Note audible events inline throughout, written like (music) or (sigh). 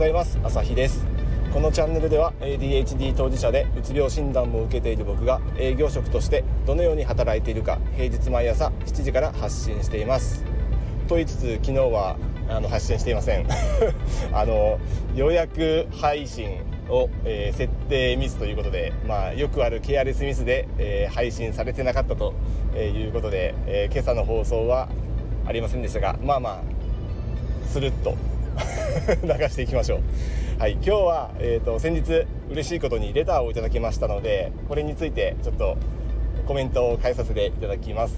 ざいます。朝日です。このチャンネルでは ADHD 当事者でうつ病診断も受けている僕が営業職としてどのように働いているか平日毎朝7時から発信しています。と言いつつ昨日はあの発信していません。(laughs) あの予約配信を、えー、設定ミスということで、まあ、よくあるケアレスミスで、えー、配信されてなかったということで、えー、今朝の放送はありませんでしたがまあまあスルッと (laughs) 流していきましょう。はい、今日は、えーと、先日嬉しいことにレターをいただきましたのでこれについてちょっとコメントを返させていただきます。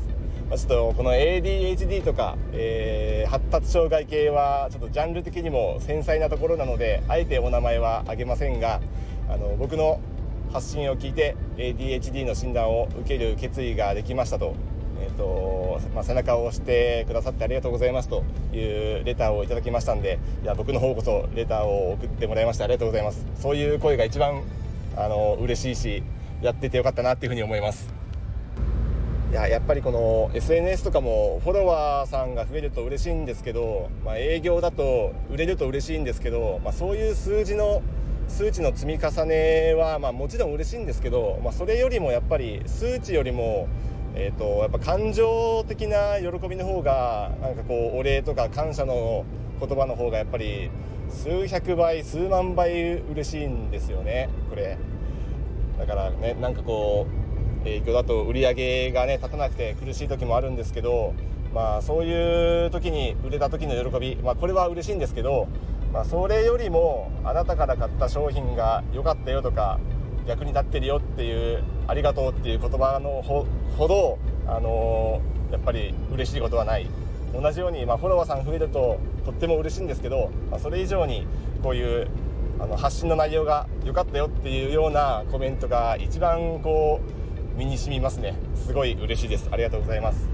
まあ、ちょっとこの ADHD とか、えー、発達障害系はちょっとジャンル的にも繊細なところなのであえてお名前は挙げませんがあの僕の発信を聞いて ADHD の診断を受ける決意ができましたとえーとまあ、背中を押してくださってありがとうございますというレターをいただきましたんでいや僕の方こそレターを送ってもらいましてありがとうございます。そういう声が一番あの嬉しいしやっててよかったなっていうふうに思います。いややっぱりこの SNS とかもフォロワーさんが増えると嬉しいんですけど、まあ、営業だと売れると嬉しいんですけど、まあ、そういう数字の数値の積み重ねはまあもちろん嬉しいんですけど、まあ、それよりもやっぱり数値よりもえーと、やっぱ感情的な喜びの方がなんかこうお礼とか感謝の言葉の方がやっぱり数百倍数万倍嬉しいんですよねこれ。だからねなんかこう影響だと売り上げがね立たなくて苦しい時もあるんですけどまあそういう時に売れた時の喜びまあこれは嬉しいんですけどまあそれよりもあなたから買った商品が良かったよとか役に立ってるよっていうありがとうっていう言葉のほど、あのー、やっぱり嬉しいことはない。同じように、まあ、フォロワーさん増えるととっても嬉しいんですけど、まあ、それ以上にこういうあの発信の内容が良かったよっていうようなコメントが一番こう身に染みますね。すごい嬉しいです。ありがとうございます。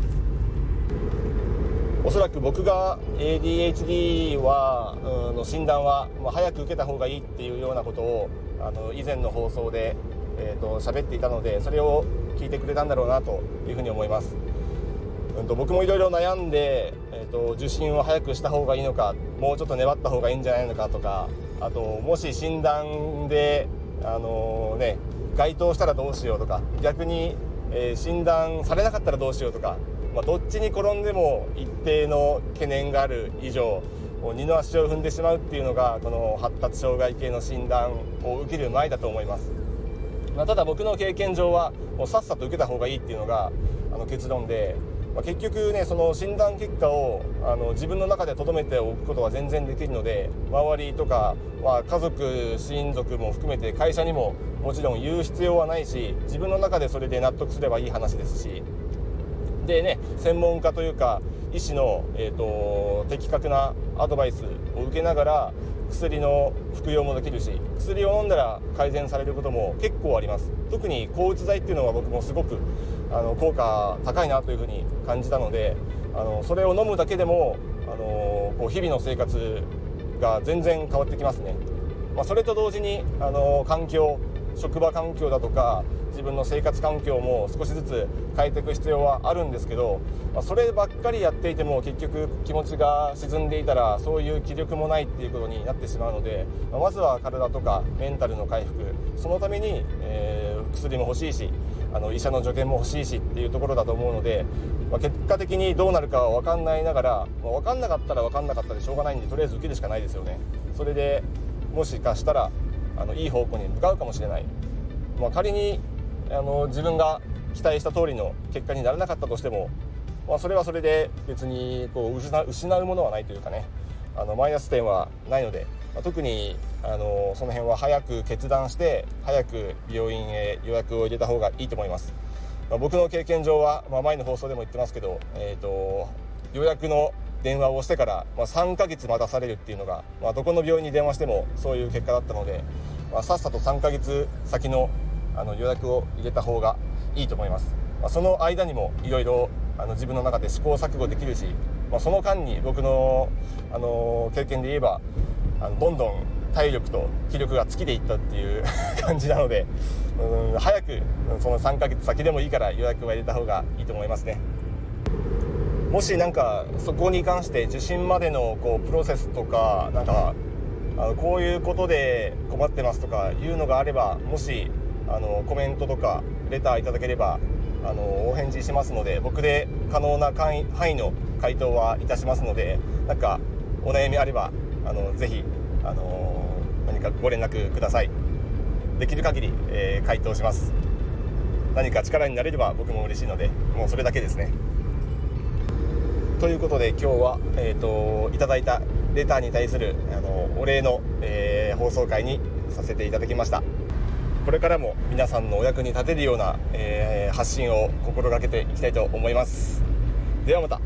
おそらく僕が ADHD はの診断は、まあ、早く受けた方がいいっていうようなことをあの以前の放送で、えーと、喋っていたのでそれを聞いてくれたんだろうなというふうに思います、うんと、僕もいろいろ悩んで、えーと、受診を早くした方がいいのかもうちょっと粘った方がいいんじゃないのかとかあともし診断であのー、ね該当したらどうしようとか逆に、えー、診断されなかったらどうしようとか、まあ、どっちに転んでも一定の懸念がある以上二の足を踏んでしまうっていうのがこの発達障害系の診断を受ける前だと思います、まあ、ただ僕の経験上はもうさっさと受けた方がいいっていうのがあの結論で、まあ、結局ねその診断結果をあの自分の中で留めておくことは全然できるので周りとか、まあ、家族親族も含めて会社にももちろん言う必要はないし自分の中でそれで納得すればいい話ですしでね専門家というか医師の、えーと、的確なアドバイスを受けながら薬の服用もできるし薬を飲んだら改善されることも結構あります。特に抗うつ剤っていうのは僕もすごくあの効果高いなというふうに感じたのであのそれを飲むだけでもあのこう日々の生活が全然変わってきますね、まあ、それと同時にあの環境職場環境だとか自分の生活環境も少しずつ変えていく必要はあるんですけど、まあ、そればっかりやっていても結局気持ちが沈んでいたらそういう気力もないっていうことになってしまうので、まあ、まずは体とかメンタルの回復そのために、えー、薬も欲しいしあの医者の助言も欲しいしっていうところだと思うので、まあ、結果的にどうなるかは分かんないながら、まあ、分かんなかったら分かんなかったでしょうがないんでとりあえず受けるしかないですよね。それでもしかしたらあのいい方向に向かうかもしれない、まあ、仮にあの自分が期待した通りの結果にならなかったとしても、まあ、それはそれで別にこう失失うものはないというかね。あのマイナス点はないので、まあ、特にあのその辺は早く決断して早く病院へ予約を入れた方がいいと思います、まあ、僕の経験上は、まあ、前の放送でも言ってますけど、えーと、予約の電話をしてから、まあ、3ヶ月待たされるっていうのが、まあ、どこの病院に電話してもそういう結果だったので、まあ、さっさと3ヶ月先のあの予約を入れた方がいいと思います、まあ、その間にもいろいろ自分の中で試行錯誤できるし、まあ、その間に僕のあの経験で言えばあのどんどん体力と気力が尽きていったっていう (laughs) 感じなのでうん早くその3ヶ月先でもいいから予約は入れた方がいいと思いますね。もしなんかそこに関して受診までのこうプロセスとかなんかあのこういうことで困ってますとかいうのがあればもしあのコメントとかレターいただければあのお返事しますので僕で可能な範囲の回答はいたしますのでなんかお悩みあればあのぜひあの何かご連絡ください。できる限り、えー、回答します。何か力になれれば僕も嬉しいのでもうそれだけですね。ということで今日は、えーと、いただいたレターに対するあのお礼の、えー、放送回にさせていただきました。これからも皆さんのお役に立てるような、えー、発信を心がけていきたいと思います。ではまた。